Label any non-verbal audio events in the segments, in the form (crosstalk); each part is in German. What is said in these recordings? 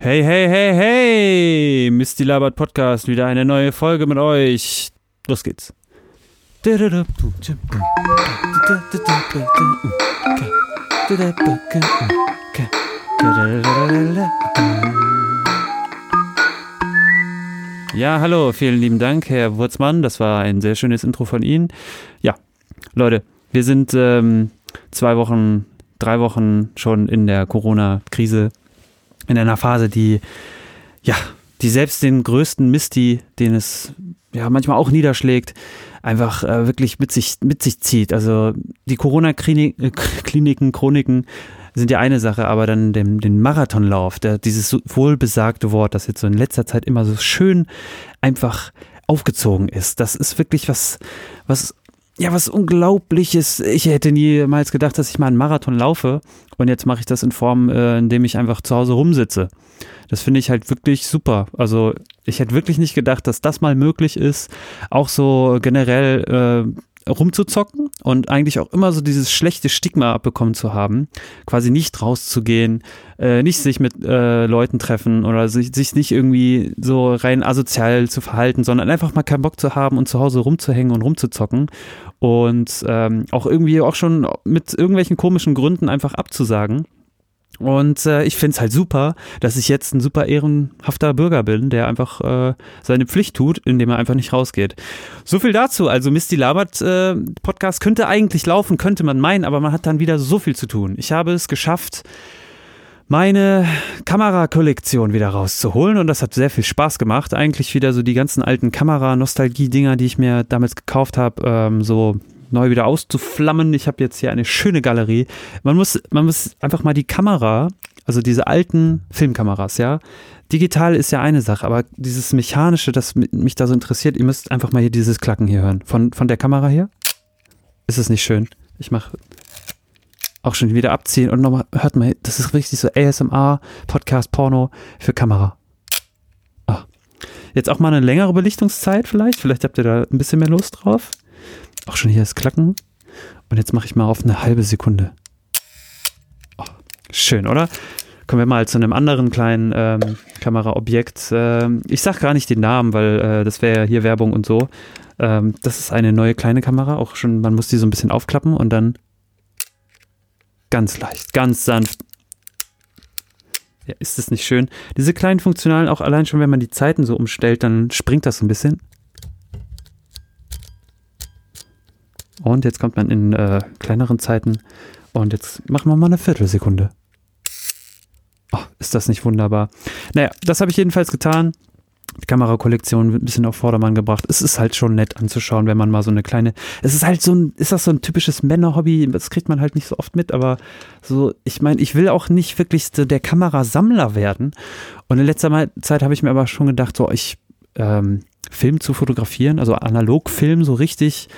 Hey, hey, hey, hey! Misty Labert Podcast, wieder eine neue Folge mit euch. Los geht's. Ja, hallo, vielen lieben Dank, Herr Wurzmann. Das war ein sehr schönes Intro von Ihnen. Ja, Leute, wir sind ähm, zwei Wochen, drei Wochen schon in der Corona-Krise in einer Phase, die, ja, die selbst den größten Misty, den es ja manchmal auch niederschlägt, einfach äh, wirklich mit sich, mit sich zieht. Also die Corona-Kliniken, Chroniken sind ja eine Sache, aber dann den, den Marathonlauf, der, dieses wohlbesagte Wort, das jetzt so in letzter Zeit immer so schön einfach aufgezogen ist. Das ist wirklich was, was ja, was Unglaubliches. Ich hätte niemals gedacht, dass ich mal einen Marathon laufe. Und jetzt mache ich das in Form, äh, indem ich einfach zu Hause rumsitze. Das finde ich halt wirklich super. Also ich hätte wirklich nicht gedacht, dass das mal möglich ist. Auch so generell äh, rumzuzocken und eigentlich auch immer so dieses schlechte Stigma abbekommen zu haben, quasi nicht rauszugehen, äh, nicht sich mit äh, Leuten treffen oder sich, sich nicht irgendwie so rein asozial zu verhalten, sondern einfach mal keinen Bock zu haben und zu Hause rumzuhängen und rumzuzocken und ähm, auch irgendwie auch schon mit irgendwelchen komischen Gründen einfach abzusagen. Und äh, ich finde es halt super, dass ich jetzt ein super ehrenhafter Bürger bin, der einfach äh, seine Pflicht tut, indem er einfach nicht rausgeht. So viel dazu. Also Misty Labert äh, Podcast könnte eigentlich laufen, könnte man meinen, aber man hat dann wieder so viel zu tun. Ich habe es geschafft, meine Kamerakollektion wieder rauszuholen und das hat sehr viel Spaß gemacht. Eigentlich wieder so die ganzen alten Kamera-Nostalgie-Dinger, die ich mir damals gekauft habe, ähm, so neu wieder auszuflammen. Ich habe jetzt hier eine schöne Galerie. Man muss, man muss einfach mal die Kamera, also diese alten Filmkameras, ja. Digital ist ja eine Sache, aber dieses Mechanische, das mich da so interessiert, ihr müsst einfach mal hier dieses Klacken hier hören. Von, von der Kamera hier. Ist es nicht schön? Ich mache auch schon wieder abziehen und nochmal, hört mal, das ist richtig so ASMR, Podcast, Porno für Kamera. Ah. Jetzt auch mal eine längere Belichtungszeit vielleicht. Vielleicht habt ihr da ein bisschen mehr Lust drauf. Auch schon hier das Klacken. Und jetzt mache ich mal auf eine halbe Sekunde. Oh, schön, oder? Kommen wir mal zu einem anderen kleinen ähm, Kameraobjekt. Ähm, ich sage gar nicht den Namen, weil äh, das wäre ja hier Werbung und so. Ähm, das ist eine neue kleine Kamera. Auch schon, man muss die so ein bisschen aufklappen und dann ganz leicht, ganz sanft. Ja, ist das nicht schön? Diese kleinen Funktionalen, auch allein schon, wenn man die Zeiten so umstellt, dann springt das ein bisschen. Und jetzt kommt man in äh, kleineren Zeiten. Und jetzt machen wir mal eine Viertelsekunde. Oh, ist das nicht wunderbar? Naja, das habe ich jedenfalls getan. Die Kamerakollektion wird ein bisschen auf Vordermann gebracht. Es ist halt schon nett anzuschauen, wenn man mal so eine kleine. Es ist halt so ein, ist das so ein typisches Männerhobby? Das kriegt man halt nicht so oft mit, aber so, ich meine, ich will auch nicht wirklich der Kamerasammler werden. Und in letzter Zeit habe ich mir aber schon gedacht, so, ich ähm, Film zu fotografieren, also analog Film so richtig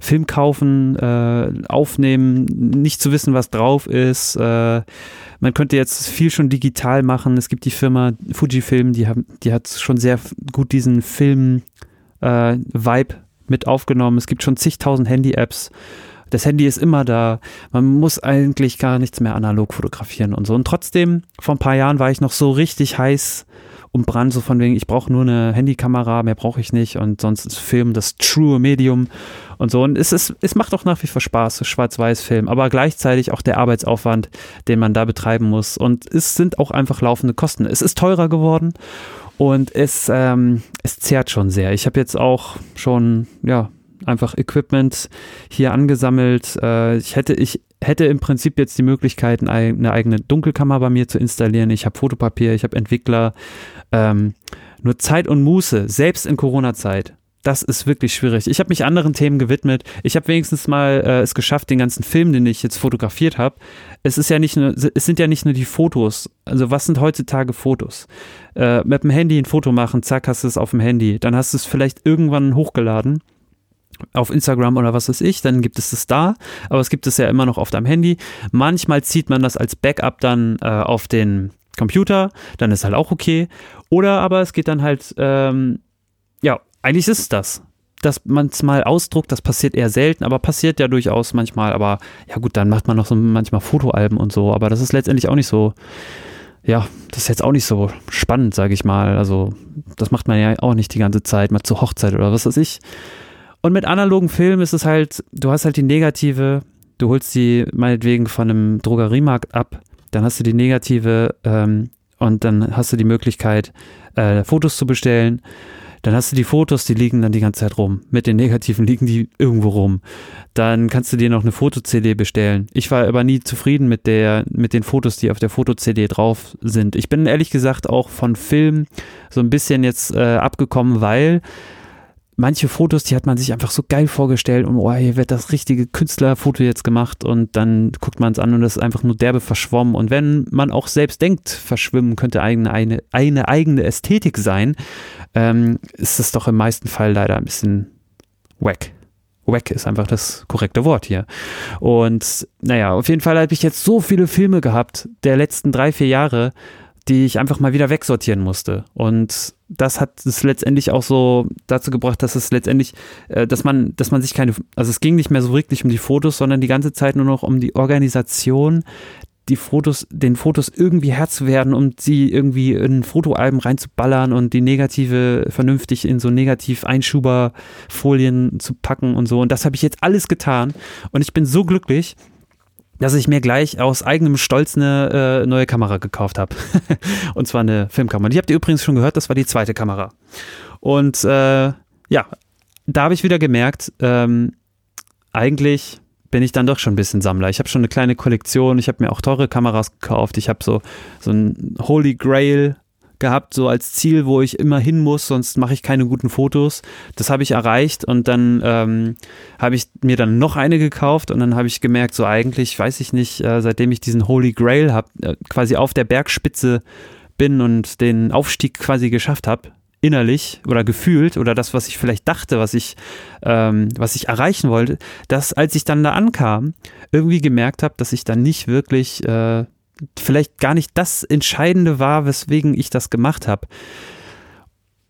Film kaufen, äh, aufnehmen, nicht zu wissen, was drauf ist. Äh, man könnte jetzt viel schon digital machen. Es gibt die Firma Fujifilm, die, haben, die hat schon sehr gut diesen Film-Vibe äh, mit aufgenommen. Es gibt schon zigtausend Handy-Apps. Das Handy ist immer da. Man muss eigentlich gar nichts mehr analog fotografieren und so. Und trotzdem, vor ein paar Jahren war ich noch so richtig heiß umbrannt, so von wegen, ich brauche nur eine Handykamera, mehr brauche ich nicht und sonst ist Film das true Medium und so. Und es, ist, es macht auch nach wie vor Spaß, Schwarz-Weiß-Film, aber gleichzeitig auch der Arbeitsaufwand, den man da betreiben muss. Und es sind auch einfach laufende Kosten. Es ist teurer geworden und es, ähm, es zehrt schon sehr. Ich habe jetzt auch schon, ja, einfach Equipment hier angesammelt. Äh, ich hätte, ich hätte im Prinzip jetzt die Möglichkeit, eine eigene Dunkelkammer bei mir zu installieren. Ich habe Fotopapier, ich habe Entwickler. Ähm, nur Zeit und Muße, selbst in Corona-Zeit, das ist wirklich schwierig. Ich habe mich anderen Themen gewidmet. Ich habe wenigstens mal äh, es geschafft, den ganzen Film, den ich jetzt fotografiert habe. Es ist ja nicht nur, es sind ja nicht nur die Fotos. Also was sind heutzutage Fotos? Äh, mit dem Handy ein Foto machen, zack, hast du es auf dem Handy. Dann hast du es vielleicht irgendwann hochgeladen auf Instagram oder was weiß ich, dann gibt es das da, aber es gibt es ja immer noch auf deinem Handy. Manchmal zieht man das als Backup dann äh, auf den Computer, dann ist halt auch okay. Oder aber es geht dann halt, ähm, ja, eigentlich ist es das. Dass man es mal ausdruckt, das passiert eher selten, aber passiert ja durchaus manchmal. Aber ja gut, dann macht man noch so manchmal Fotoalben und so, aber das ist letztendlich auch nicht so ja, das ist jetzt auch nicht so spannend, sage ich mal. Also, das macht man ja auch nicht die ganze Zeit, mal zur Hochzeit oder was weiß ich. Und mit analogen Filmen ist es halt, du hast halt die negative, du holst die meinetwegen von einem Drogeriemarkt ab, dann hast du die negative ähm, und dann hast du die Möglichkeit, äh, Fotos zu bestellen dann hast du die Fotos, die liegen dann die ganze Zeit rum. Mit den Negativen liegen die irgendwo rum. Dann kannst du dir noch eine Foto-CD bestellen. Ich war aber nie zufrieden mit der, mit den Fotos, die auf der Foto-CD drauf sind. Ich bin ehrlich gesagt auch von Film so ein bisschen jetzt äh, abgekommen, weil manche Fotos, die hat man sich einfach so geil vorgestellt und oh, hier wird das richtige Künstlerfoto jetzt gemacht und dann guckt man es an und das ist einfach nur derbe verschwommen. Und wenn man auch selbst denkt, verschwimmen könnte eine, eine, eine eigene Ästhetik sein, ähm, ist es doch im meisten Fall leider ein bisschen wack. Wack ist einfach das korrekte Wort hier. Und naja, auf jeden Fall habe ich jetzt so viele Filme gehabt der letzten drei, vier Jahre, die ich einfach mal wieder wegsortieren musste. Und das hat es letztendlich auch so dazu gebracht, dass es letztendlich, äh, dass man, dass man sich keine, also es ging nicht mehr so wirklich um die Fotos, sondern die ganze Zeit nur noch um die Organisation die Fotos, den Fotos irgendwie Herz zu werden, um sie irgendwie in Fotoalben reinzuballern und die negative vernünftig in so negativ Einschuberfolien zu packen und so. Und das habe ich jetzt alles getan. Und ich bin so glücklich, dass ich mir gleich aus eigenem Stolz eine äh, neue Kamera gekauft habe. (laughs) und zwar eine Filmkamera. Die habt ihr übrigens schon gehört, das war die zweite Kamera. Und äh, ja, da habe ich wieder gemerkt, ähm, eigentlich bin ich dann doch schon ein bisschen Sammler. Ich habe schon eine kleine Kollektion, ich habe mir auch teure Kameras gekauft, ich habe so, so ein Holy Grail gehabt, so als Ziel, wo ich immer hin muss, sonst mache ich keine guten Fotos. Das habe ich erreicht und dann ähm, habe ich mir dann noch eine gekauft und dann habe ich gemerkt, so eigentlich, weiß ich nicht, äh, seitdem ich diesen Holy Grail habe, äh, quasi auf der Bergspitze bin und den Aufstieg quasi geschafft habe, innerlich oder gefühlt oder das, was ich vielleicht dachte, was ich, ähm, was ich erreichen wollte, dass als ich dann da ankam, irgendwie gemerkt habe, dass ich dann nicht wirklich äh, vielleicht gar nicht das Entscheidende war, weswegen ich das gemacht habe.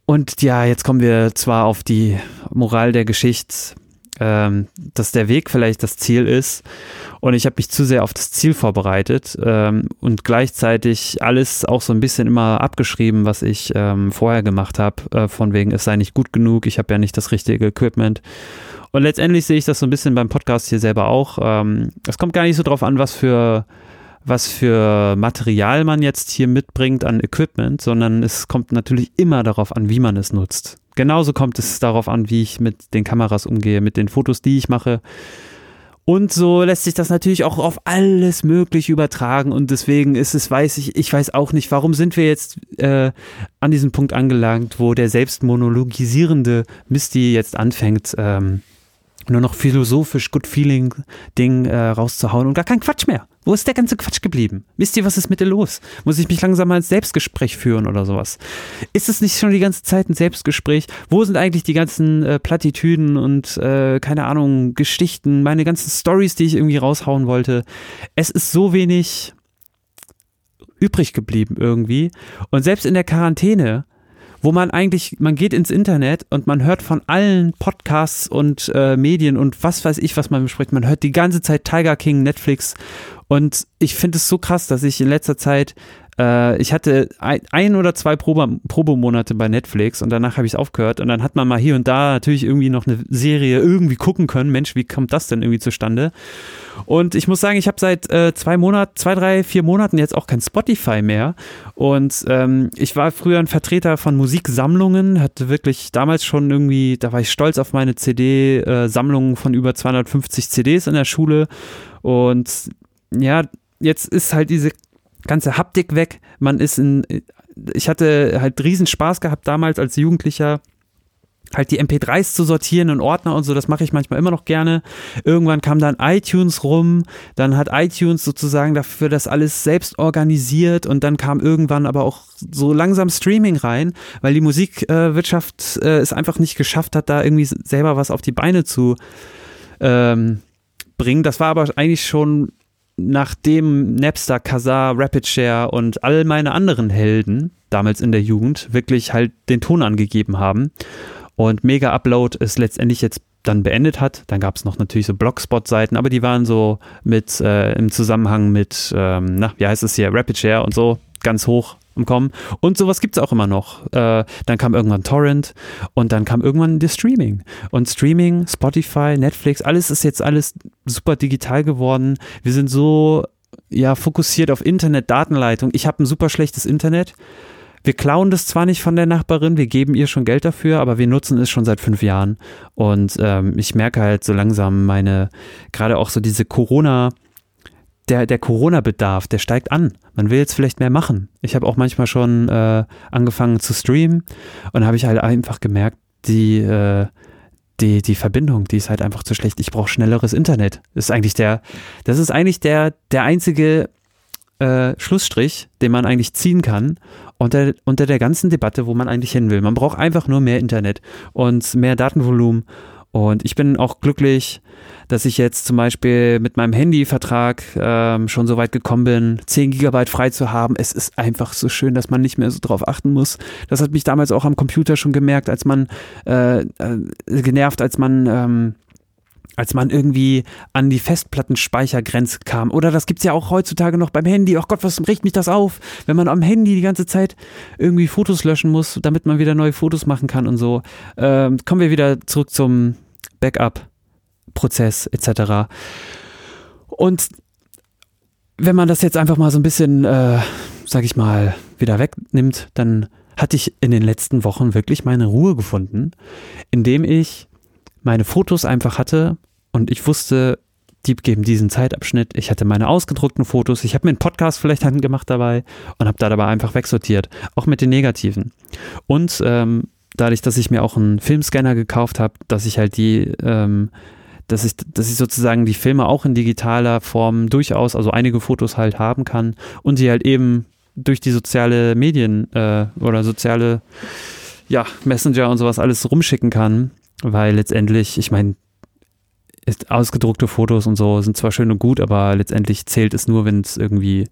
Und ja, jetzt kommen wir zwar auf die Moral der Geschichte, ähm, dass der Weg vielleicht das Ziel ist. Und ich habe mich zu sehr auf das Ziel vorbereitet ähm, und gleichzeitig alles auch so ein bisschen immer abgeschrieben, was ich ähm, vorher gemacht habe, äh, von wegen, es sei nicht gut genug, ich habe ja nicht das richtige Equipment. Und letztendlich sehe ich das so ein bisschen beim Podcast hier selber auch. Ähm, es kommt gar nicht so drauf an, was für was für Material man jetzt hier mitbringt an Equipment, sondern es kommt natürlich immer darauf an, wie man es nutzt. Genauso kommt es darauf an, wie ich mit den Kameras umgehe, mit den Fotos, die ich mache. Und so lässt sich das natürlich auch auf alles Mögliche übertragen. Und deswegen ist es, weiß ich, ich weiß auch nicht, warum sind wir jetzt äh, an diesem Punkt angelangt, wo der selbstmonologisierende Misty jetzt anfängt, ähm, nur noch philosophisch Good Feeling Ding äh, rauszuhauen und gar kein Quatsch mehr. Wo ist der ganze Quatsch geblieben? Wisst ihr, was ist mit dir los? Muss ich mich langsam mal ins Selbstgespräch führen oder sowas? Ist es nicht schon die ganze Zeit ein Selbstgespräch? Wo sind eigentlich die ganzen äh, Plattitüden und äh, keine Ahnung, Geschichten, meine ganzen Stories, die ich irgendwie raushauen wollte? Es ist so wenig übrig geblieben irgendwie. Und selbst in der Quarantäne wo man eigentlich, man geht ins Internet und man hört von allen Podcasts und äh, Medien und was weiß ich, was man bespricht. Man hört die ganze Zeit Tiger King, Netflix und ich finde es so krass, dass ich in letzter Zeit ich hatte ein, ein, oder zwei Probe, Probemonate bei Netflix und danach habe ich es aufgehört und dann hat man mal hier und da natürlich irgendwie noch eine Serie irgendwie gucken können. Mensch, wie kommt das denn irgendwie zustande? Und ich muss sagen, ich habe seit äh, zwei Monaten, zwei, drei, vier Monaten jetzt auch kein Spotify mehr. Und ähm, ich war früher ein Vertreter von Musiksammlungen, hatte wirklich damals schon irgendwie, da war ich stolz auf meine CD-Sammlung äh, von über 250 CDs in der Schule. Und ja, jetzt ist halt diese ganze Haptik weg. Man ist in, ich hatte halt riesen Spaß gehabt damals als Jugendlicher halt die MP3s zu sortieren in Ordner und so, das mache ich manchmal immer noch gerne. Irgendwann kam dann iTunes rum, dann hat iTunes sozusagen dafür das alles selbst organisiert und dann kam irgendwann aber auch so langsam Streaming rein, weil die Musikwirtschaft äh, es einfach nicht geschafft hat, da irgendwie selber was auf die Beine zu ähm, bringen. Das war aber eigentlich schon nachdem Napster, Kazaa, Rapidshare und all meine anderen Helden damals in der Jugend wirklich halt den Ton angegeben haben und Mega Upload es letztendlich jetzt dann beendet hat. Dann gab es noch natürlich so Blogspot-Seiten, aber die waren so mit äh, im Zusammenhang mit, ähm, na, wie heißt es hier, Rapidshare und so. ganz hoch im Kommen. Und sowas gibt es auch immer noch. Äh, dann kam irgendwann Torrent und dann kam irgendwann das Streaming. Und Streaming, Spotify, Netflix, alles ist jetzt alles super digital geworden. Wir sind so ja fokussiert auf Internet, Datenleitung. Ich habe ein super schlechtes Internet. Wir klauen das zwar nicht von der Nachbarin, wir geben ihr schon Geld dafür, aber wir nutzen es schon seit fünf Jahren. Und ähm, ich merke halt so langsam meine, gerade auch so diese Corona- der, der Corona-Bedarf, der steigt an. Man will jetzt vielleicht mehr machen. Ich habe auch manchmal schon äh, angefangen zu streamen und habe ich halt einfach gemerkt, die, äh, die, die Verbindung, die ist halt einfach zu schlecht. Ich brauche schnelleres Internet. Das ist eigentlich der, das ist eigentlich der, der einzige äh, Schlussstrich, den man eigentlich ziehen kann unter, unter der ganzen Debatte, wo man eigentlich hin will. Man braucht einfach nur mehr Internet und mehr Datenvolumen. Und ich bin auch glücklich, dass ich jetzt zum Beispiel mit meinem Handyvertrag ähm, schon so weit gekommen bin, 10 Gigabyte frei zu haben. Es ist einfach so schön, dass man nicht mehr so drauf achten muss. Das hat mich damals auch am Computer schon gemerkt, als man äh, äh, genervt, als man ähm, als man irgendwie an die Festplattenspeichergrenze kam. Oder das gibt es ja auch heutzutage noch beim Handy. Ach Gott, was riecht mich das auf, wenn man am Handy die ganze Zeit irgendwie Fotos löschen muss, damit man wieder neue Fotos machen kann und so. Ähm, kommen wir wieder zurück zum Backup. Prozess etc. Und wenn man das jetzt einfach mal so ein bisschen, äh, sag ich mal, wieder wegnimmt, dann hatte ich in den letzten Wochen wirklich meine Ruhe gefunden, indem ich meine Fotos einfach hatte und ich wusste, die geben diesen Zeitabschnitt. Ich hatte meine ausgedruckten Fotos. Ich habe mir einen Podcast vielleicht gemacht dabei und habe da dabei einfach wegsortiert, auch mit den negativen. Und ähm, dadurch, dass ich mir auch einen Filmscanner gekauft habe, dass ich halt die ähm, dass ich, dass ich sozusagen die Filme auch in digitaler Form durchaus, also einige Fotos halt haben kann und die halt eben durch die soziale Medien äh, oder soziale ja, Messenger und sowas alles rumschicken kann, weil letztendlich, ich meine, ausgedruckte Fotos und so sind zwar schön und gut, aber letztendlich zählt es nur, wenn es irgendwie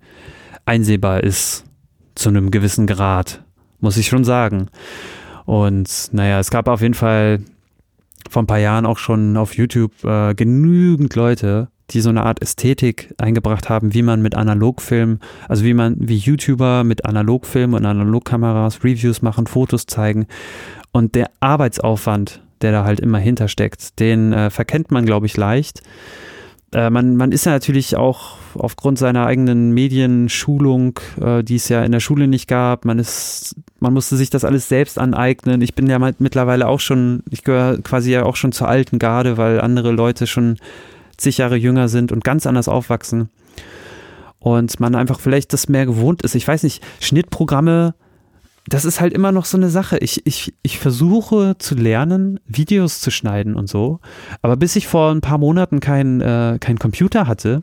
einsehbar ist, zu einem gewissen Grad, muss ich schon sagen. Und naja, es gab auf jeden Fall vor ein paar Jahren auch schon auf YouTube äh, genügend Leute, die so eine Art Ästhetik eingebracht haben, wie man mit Analogfilm, also wie man, wie YouTuber mit Analogfilm und Analogkameras Reviews machen, Fotos zeigen. Und der Arbeitsaufwand, der da halt immer hintersteckt, den äh, verkennt man, glaube ich, leicht äh, man, man ist ja natürlich auch aufgrund seiner eigenen Medienschulung, äh, die es ja in der Schule nicht gab, man ist, man musste sich das alles selbst aneignen. Ich bin ja mittlerweile auch schon, ich gehöre quasi ja auch schon zur alten Garde, weil andere Leute schon zig Jahre jünger sind und ganz anders aufwachsen. Und man einfach vielleicht das mehr gewohnt ist. Ich weiß nicht, Schnittprogramme, das ist halt immer noch so eine Sache. Ich, ich, ich versuche zu lernen, Videos zu schneiden und so. Aber bis ich vor ein paar Monaten keinen äh, kein Computer hatte,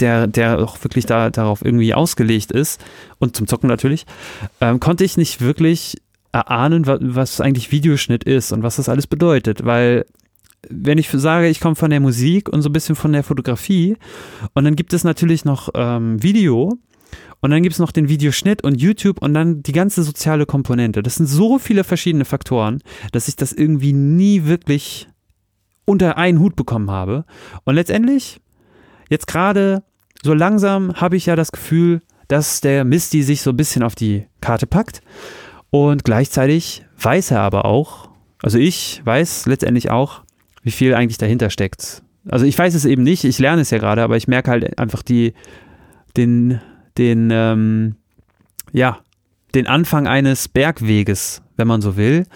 der, der auch wirklich da, darauf irgendwie ausgelegt ist und zum Zocken natürlich, ähm, konnte ich nicht wirklich erahnen, was, was eigentlich Videoschnitt ist und was das alles bedeutet. Weil wenn ich sage, ich komme von der Musik und so ein bisschen von der Fotografie und dann gibt es natürlich noch ähm, Video, und dann gibt es noch den Videoschnitt und YouTube und dann die ganze soziale Komponente. Das sind so viele verschiedene Faktoren, dass ich das irgendwie nie wirklich unter einen Hut bekommen habe. Und letztendlich, jetzt gerade so langsam habe ich ja das Gefühl, dass der Misty sich so ein bisschen auf die Karte packt. Und gleichzeitig weiß er aber auch, also ich weiß letztendlich auch, wie viel eigentlich dahinter steckt. Also ich weiß es eben nicht, ich lerne es ja gerade, aber ich merke halt einfach die, den, den, ähm, ja, den Anfang eines Bergweges, wenn man so will.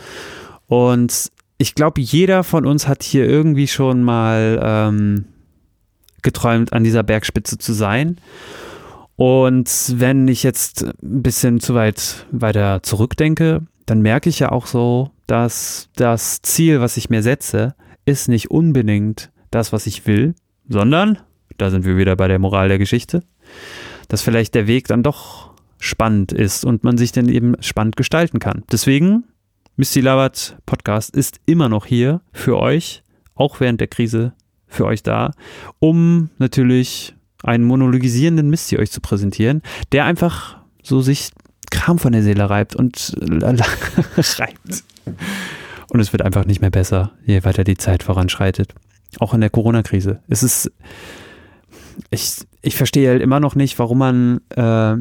Und ich glaube, jeder von uns hat hier irgendwie schon mal ähm, geträumt, an dieser Bergspitze zu sein. Und wenn ich jetzt ein bisschen zu weit weiter zurückdenke, dann merke ich ja auch so, dass das Ziel, was ich mir setze, ist nicht unbedingt das, was ich will, sondern, da sind wir wieder bei der Moral der Geschichte, dass vielleicht der Weg dann doch spannend ist und man sich dann eben spannend gestalten kann. Deswegen, Misty Labert Podcast ist immer noch hier für euch, auch während der Krise für euch da, um natürlich einen monologisierenden Misty euch zu präsentieren, der einfach so sich Kram von der Seele reibt und (laughs) reibt. Und es wird einfach nicht mehr besser, je weiter die Zeit voranschreitet. Auch in der Corona-Krise. Es ist ich, ich verstehe halt immer noch nicht, warum man äh,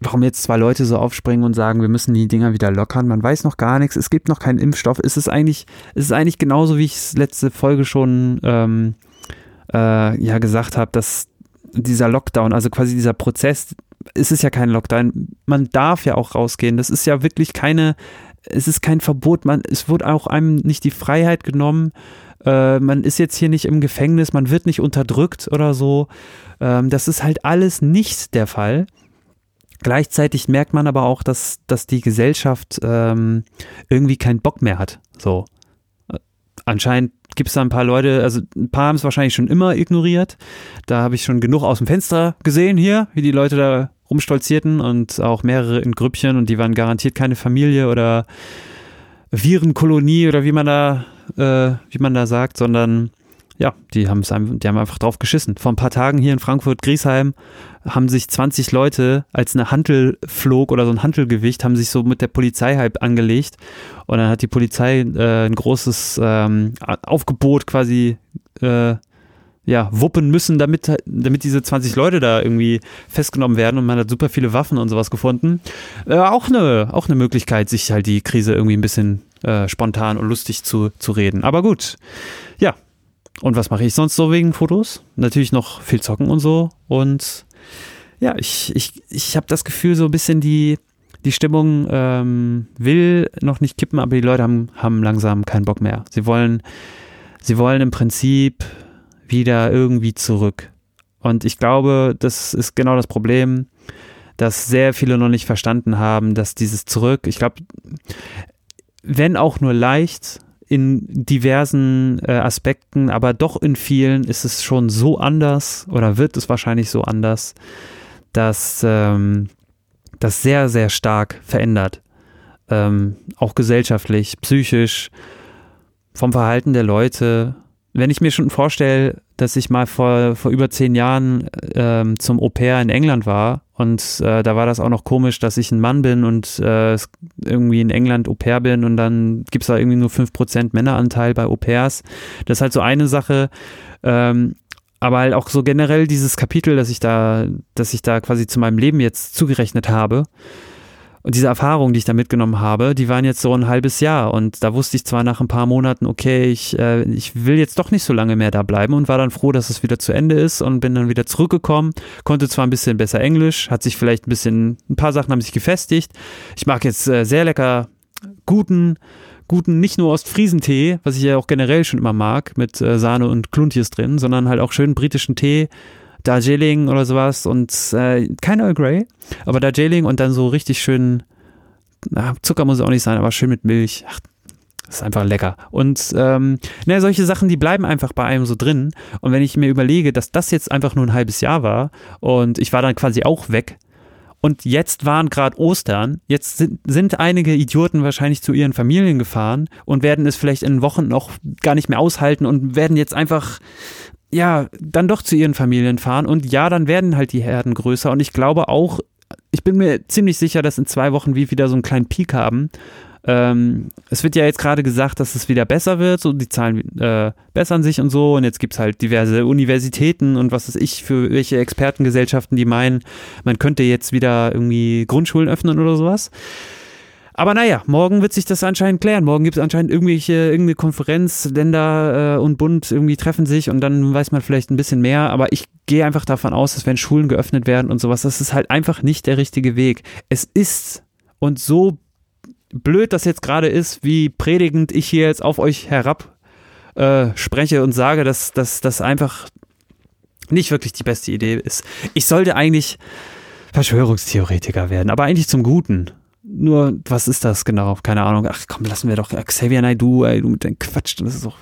warum jetzt zwei Leute so aufspringen und sagen, wir müssen die Dinger wieder lockern. Man weiß noch gar nichts. Es gibt noch keinen Impfstoff. Es ist eigentlich, es ist eigentlich genauso, wie ich es letzte Folge schon ähm, äh, ja gesagt habe, dass dieser Lockdown, also quasi dieser Prozess, es ist ja kein Lockdown. Man darf ja auch rausgehen. Das ist ja wirklich keine, es ist kein Verbot. Man, es wurde auch einem nicht die Freiheit genommen. Äh, man ist jetzt hier nicht im Gefängnis, man wird nicht unterdrückt oder so. Ähm, das ist halt alles nicht der Fall. Gleichzeitig merkt man aber auch, dass, dass die Gesellschaft ähm, irgendwie keinen Bock mehr hat. So. Äh, anscheinend gibt es da ein paar Leute, also ein paar haben es wahrscheinlich schon immer ignoriert. Da habe ich schon genug aus dem Fenster gesehen hier, wie die Leute da rumstolzierten und auch mehrere in Grüppchen und die waren garantiert keine Familie oder Virenkolonie oder wie man da, äh, wie man da sagt, sondern ja, die haben es die haben einfach drauf geschissen. Vor ein paar Tagen hier in Frankfurt, Griesheim, haben sich 20 Leute als eine Hantel flog oder so ein Hantelgewicht, haben sich so mit der Polizei halb angelegt. Und dann hat die Polizei äh, ein großes ähm, Aufgebot quasi äh, ja, wuppen müssen, damit, damit diese 20 Leute da irgendwie festgenommen werden und man hat super viele Waffen und sowas gefunden. Äh, auch, eine, auch eine Möglichkeit, sich halt die Krise irgendwie ein bisschen äh, spontan und lustig zu, zu reden. Aber gut, ja, und was mache ich sonst so wegen Fotos? Natürlich noch viel zocken und so. Und ja, ich, ich, ich habe das Gefühl, so ein bisschen die, die Stimmung ähm, will noch nicht kippen, aber die Leute haben, haben langsam keinen Bock mehr. Sie wollen, sie wollen im Prinzip wieder irgendwie zurück. Und ich glaube, das ist genau das Problem, dass sehr viele noch nicht verstanden haben, dass dieses Zurück, ich glaube, wenn auch nur leicht, in diversen äh, Aspekten, aber doch in vielen ist es schon so anders oder wird es wahrscheinlich so anders, dass ähm, das sehr, sehr stark verändert. Ähm, auch gesellschaftlich, psychisch, vom Verhalten der Leute. Wenn ich mir schon vorstelle, dass ich mal vor, vor über zehn Jahren ähm, zum Au pair in England war und äh, da war das auch noch komisch, dass ich ein Mann bin und äh, irgendwie in England Au pair bin und dann gibt es da irgendwie nur 5% Männeranteil bei Au pairs. Das ist halt so eine Sache. Ähm, aber halt auch so generell dieses Kapitel, das ich da, dass ich da quasi zu meinem Leben jetzt zugerechnet habe, und diese Erfahrungen, die ich da mitgenommen habe, die waren jetzt so ein halbes Jahr. Und da wusste ich zwar nach ein paar Monaten, okay, ich, äh, ich will jetzt doch nicht so lange mehr da bleiben und war dann froh, dass es wieder zu Ende ist und bin dann wieder zurückgekommen. Konnte zwar ein bisschen besser Englisch, hat sich vielleicht ein bisschen, ein paar Sachen haben sich gefestigt. Ich mag jetzt äh, sehr lecker guten, guten, nicht nur Ostfriesentee, was ich ja auch generell schon immer mag, mit äh, Sahne und Kluntjes drin, sondern halt auch schön britischen Tee Darjeeling oder sowas und äh, kein Earl Grey, aber Darjeeling und dann so richtig schön, na, Zucker muss es auch nicht sein, aber schön mit Milch. Ach, das ist einfach lecker. Und ähm, na, solche Sachen, die bleiben einfach bei einem so drin. Und wenn ich mir überlege, dass das jetzt einfach nur ein halbes Jahr war und ich war dann quasi auch weg, und jetzt waren gerade Ostern. Jetzt sind, sind einige Idioten wahrscheinlich zu ihren Familien gefahren und werden es vielleicht in Wochen noch gar nicht mehr aushalten und werden jetzt einfach ja, dann doch zu ihren Familien fahren. Und ja, dann werden halt die Herden größer. Und ich glaube auch, ich bin mir ziemlich sicher, dass in zwei Wochen wir wieder so einen kleinen Peak haben. Ähm, es wird ja jetzt gerade gesagt, dass es wieder besser wird, so die Zahlen äh, bessern sich und so. Und jetzt gibt es halt diverse Universitäten und was weiß ich für welche Expertengesellschaften, die meinen, man könnte jetzt wieder irgendwie Grundschulen öffnen oder sowas. Aber naja, morgen wird sich das anscheinend klären. Morgen gibt es anscheinend irgendwelche, irgendeine Konferenz, Länder äh, und Bund irgendwie treffen sich und dann weiß man vielleicht ein bisschen mehr. Aber ich gehe einfach davon aus, dass wenn Schulen geöffnet werden und sowas, das ist halt einfach nicht der richtige Weg. Es ist und so blöd das jetzt gerade ist, wie predigend ich hier jetzt auf euch herab äh, spreche und sage, dass das einfach nicht wirklich die beste Idee ist. Ich sollte eigentlich Verschwörungstheoretiker werden, aber eigentlich zum Guten. Nur, was ist das genau? Keine Ahnung. Ach komm, lassen wir doch Xavier Naidoo, ey, du mit deinem Quatsch. Das ist doch.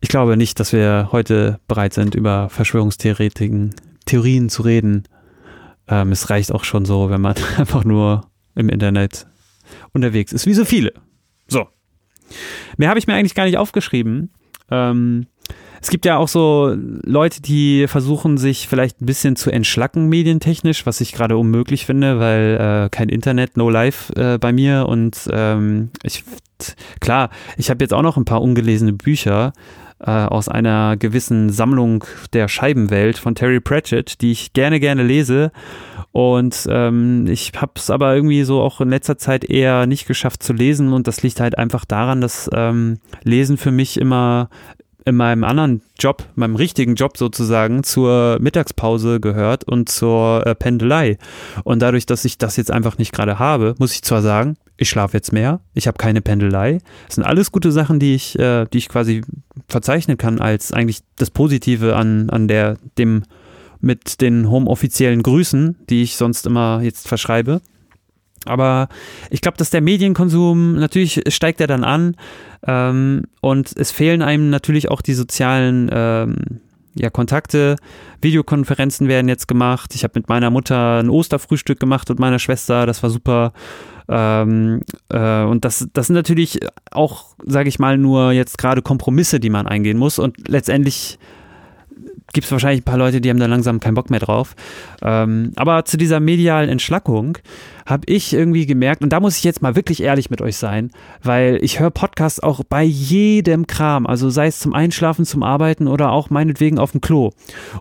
Ich glaube nicht, dass wir heute bereit sind, über Verschwörungstheoretiken, Theorien zu reden. Ähm, es reicht auch schon so, wenn man (laughs) einfach nur im Internet unterwegs ist, wie so viele. So. Mehr habe ich mir eigentlich gar nicht aufgeschrieben. Ähm, es gibt ja auch so Leute, die versuchen, sich vielleicht ein bisschen zu entschlacken medientechnisch, was ich gerade unmöglich finde, weil äh, kein Internet, no life äh, bei mir und ähm, ich klar, ich habe jetzt auch noch ein paar ungelesene Bücher, äh, aus einer gewissen Sammlung der Scheibenwelt von Terry Pratchett, die ich gerne, gerne lese. Und ähm, ich habe es aber irgendwie so auch in letzter Zeit eher nicht geschafft zu lesen. Und das liegt halt einfach daran, dass ähm, Lesen für mich immer in meinem anderen Job, meinem richtigen Job sozusagen, zur Mittagspause gehört und zur äh, Pendelei. Und dadurch, dass ich das jetzt einfach nicht gerade habe, muss ich zwar sagen, ich schlafe jetzt mehr, ich habe keine Pendelei. Das sind alles gute Sachen, die ich, äh, die ich quasi verzeichnen kann als eigentlich das Positive an, an der, dem mit den homeoffiziellen Grüßen, die ich sonst immer jetzt verschreibe. Aber ich glaube, dass der Medienkonsum, natürlich steigt er dann an ähm, und es fehlen einem natürlich auch die sozialen ähm, ja, Kontakte. Videokonferenzen werden jetzt gemacht. Ich habe mit meiner Mutter ein Osterfrühstück gemacht und meiner Schwester, das war super. Ähm, äh, und das, das sind natürlich auch, sage ich mal, nur jetzt gerade Kompromisse, die man eingehen muss. Und letztendlich gibt es wahrscheinlich ein paar Leute, die haben da langsam keinen Bock mehr drauf. Ähm, aber zu dieser medialen Entschlackung habe ich irgendwie gemerkt, und da muss ich jetzt mal wirklich ehrlich mit euch sein, weil ich höre Podcasts auch bei jedem Kram, also sei es zum Einschlafen, zum Arbeiten oder auch meinetwegen auf dem Klo.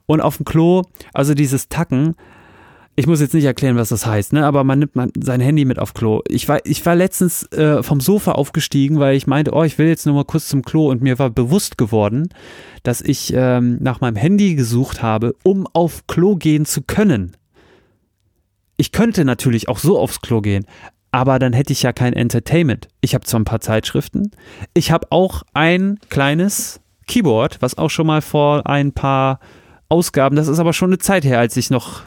Und auf dem Klo, also dieses Tacken, ich muss jetzt nicht erklären, was das heißt, ne? aber man nimmt man sein Handy mit auf Klo. Ich war, ich war letztens äh, vom Sofa aufgestiegen, weil ich meinte, oh, ich will jetzt nur mal kurz zum Klo und mir war bewusst geworden, dass ich ähm, nach meinem Handy gesucht habe, um auf Klo gehen zu können. Ich könnte natürlich auch so aufs Klo gehen, aber dann hätte ich ja kein Entertainment. Ich habe zwar ein paar Zeitschriften, ich habe auch ein kleines Keyboard, was auch schon mal vor ein paar Ausgaben, das ist aber schon eine Zeit her, als ich noch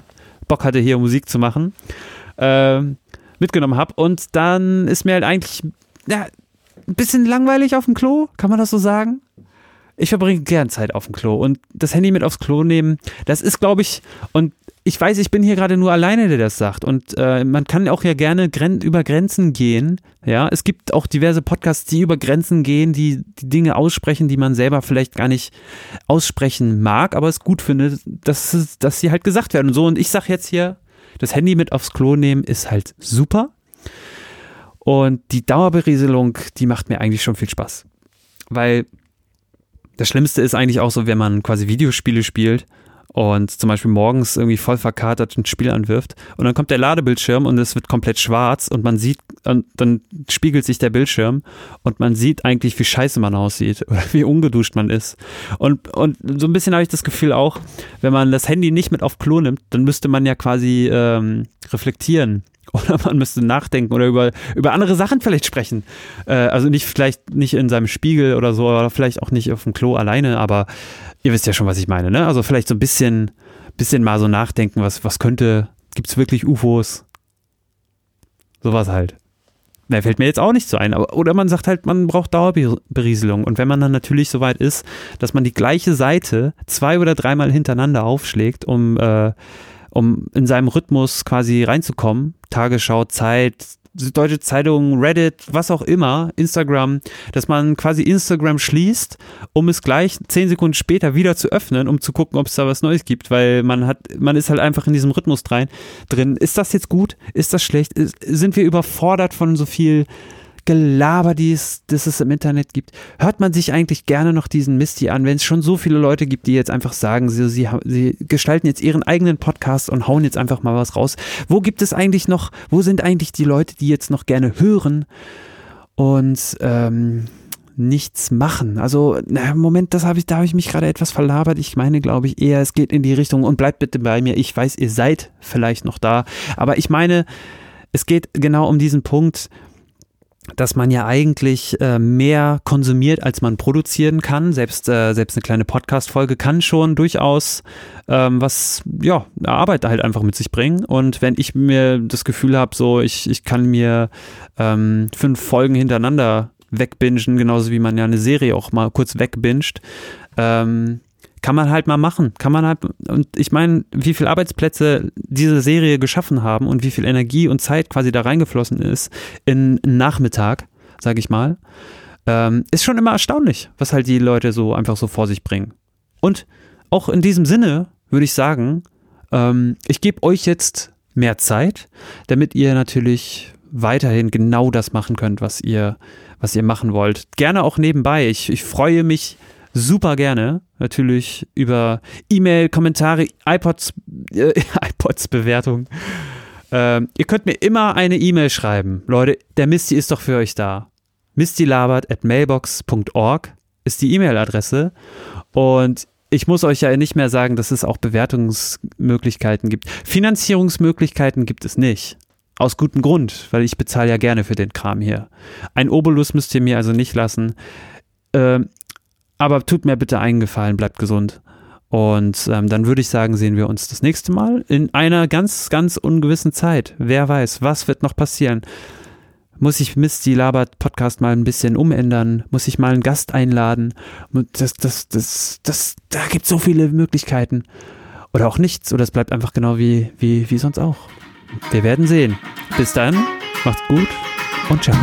Bock hatte, hier Musik zu machen, äh, mitgenommen habe. Und dann ist mir halt eigentlich ja, ein bisschen langweilig auf dem Klo, kann man das so sagen? Ich verbringe gern Zeit auf dem Klo und das Handy mit aufs Klo nehmen, das ist, glaube ich, und ich weiß, ich bin hier gerade nur alleine, der das sagt. Und äh, man kann auch ja gerne Gren über Grenzen gehen. Ja, es gibt auch diverse Podcasts, die über Grenzen gehen, die, die Dinge aussprechen, die man selber vielleicht gar nicht aussprechen mag, aber es gut findet, dass, dass sie halt gesagt werden. Und so, und ich sage jetzt hier, das Handy mit aufs Klo nehmen ist halt super. Und die Dauerberieselung, die macht mir eigentlich schon viel Spaß. Weil das Schlimmste ist eigentlich auch so, wenn man quasi Videospiele spielt und zum Beispiel morgens irgendwie voll verkatert ein Spiel anwirft und dann kommt der Ladebildschirm und es wird komplett schwarz und man sieht, und dann spiegelt sich der Bildschirm und man sieht eigentlich, wie scheiße man aussieht (laughs) oder wie ungeduscht man ist. Und, und so ein bisschen habe ich das Gefühl auch, wenn man das Handy nicht mit auf Klo nimmt, dann müsste man ja quasi ähm, reflektieren (laughs) oder man müsste nachdenken oder über, über andere Sachen vielleicht sprechen. Äh, also nicht vielleicht nicht in seinem Spiegel oder so, oder vielleicht auch nicht auf dem Klo alleine, aber ihr wisst ja schon, was ich meine, ne? Also vielleicht so ein bisschen, bisschen mal so nachdenken, was, was könnte, gibt es wirklich UFOs? Sowas halt. Da fällt mir jetzt auch nicht so ein. Aber, oder man sagt halt, man braucht Dauerberieselung. Und wenn man dann natürlich so weit ist, dass man die gleiche Seite zwei oder dreimal hintereinander aufschlägt, um äh, um in seinem Rhythmus quasi reinzukommen. Tagesschau, Zeit, Deutsche Zeitung, Reddit, was auch immer, Instagram, dass man quasi Instagram schließt, um es gleich zehn Sekunden später wieder zu öffnen, um zu gucken, ob es da was Neues gibt, weil man hat, man ist halt einfach in diesem Rhythmus drin. Ist das jetzt gut? Ist das schlecht? Ist, sind wir überfordert von so viel Gelaber, die es, das es im Internet gibt, hört man sich eigentlich gerne noch diesen Misty an, wenn es schon so viele Leute gibt, die jetzt einfach sagen, sie, sie, sie gestalten jetzt ihren eigenen Podcast und hauen jetzt einfach mal was raus. Wo gibt es eigentlich noch, wo sind eigentlich die Leute, die jetzt noch gerne hören und ähm, nichts machen. Also, na, Moment, das habe ich, da habe ich mich gerade etwas verlabert. Ich meine, glaube ich, eher, es geht in die Richtung und bleibt bitte bei mir. Ich weiß, ihr seid vielleicht noch da, aber ich meine, es geht genau um diesen Punkt, dass man ja eigentlich äh, mehr konsumiert, als man produzieren kann. Selbst, äh, selbst eine kleine Podcast-Folge kann schon durchaus ähm, was, ja, Arbeit halt einfach mit sich bringen. Und wenn ich mir das Gefühl habe, so, ich, ich kann mir ähm, fünf Folgen hintereinander wegbingen, genauso wie man ja eine Serie auch mal kurz wegbingt, ähm, kann man halt mal machen. Kann man halt, und ich meine, wie viele Arbeitsplätze diese Serie geschaffen haben und wie viel Energie und Zeit quasi da reingeflossen ist in einen Nachmittag, sage ich mal, ähm, ist schon immer erstaunlich, was halt die Leute so einfach so vor sich bringen. Und auch in diesem Sinne würde ich sagen, ähm, ich gebe euch jetzt mehr Zeit, damit ihr natürlich weiterhin genau das machen könnt, was ihr, was ihr machen wollt. Gerne auch nebenbei. Ich, ich freue mich super gerne. Natürlich über E-Mail, Kommentare, iPods, äh, (laughs) iPods Bewertung. Ähm, ihr könnt mir immer eine E-Mail schreiben. Leute, der Misty ist doch für euch da. mistylabert at mailbox.org ist die E-Mail-Adresse. Und ich muss euch ja nicht mehr sagen, dass es auch Bewertungsmöglichkeiten gibt. Finanzierungsmöglichkeiten gibt es nicht. Aus gutem Grund, weil ich bezahle ja gerne für den Kram hier. Ein Obolus müsst ihr mir also nicht lassen. Ähm, aber tut mir bitte einen Gefallen, bleibt gesund. Und ähm, dann würde ich sagen, sehen wir uns das nächste Mal in einer ganz, ganz ungewissen Zeit. Wer weiß, was wird noch passieren? Muss ich Misty Labert Podcast mal ein bisschen umändern? Muss ich mal einen Gast einladen? Das, das, das, das, da gibt es so viele Möglichkeiten. Oder auch nichts. Oder es bleibt einfach genau wie, wie, wie sonst auch. Wir werden sehen. Bis dann, macht's gut und ciao.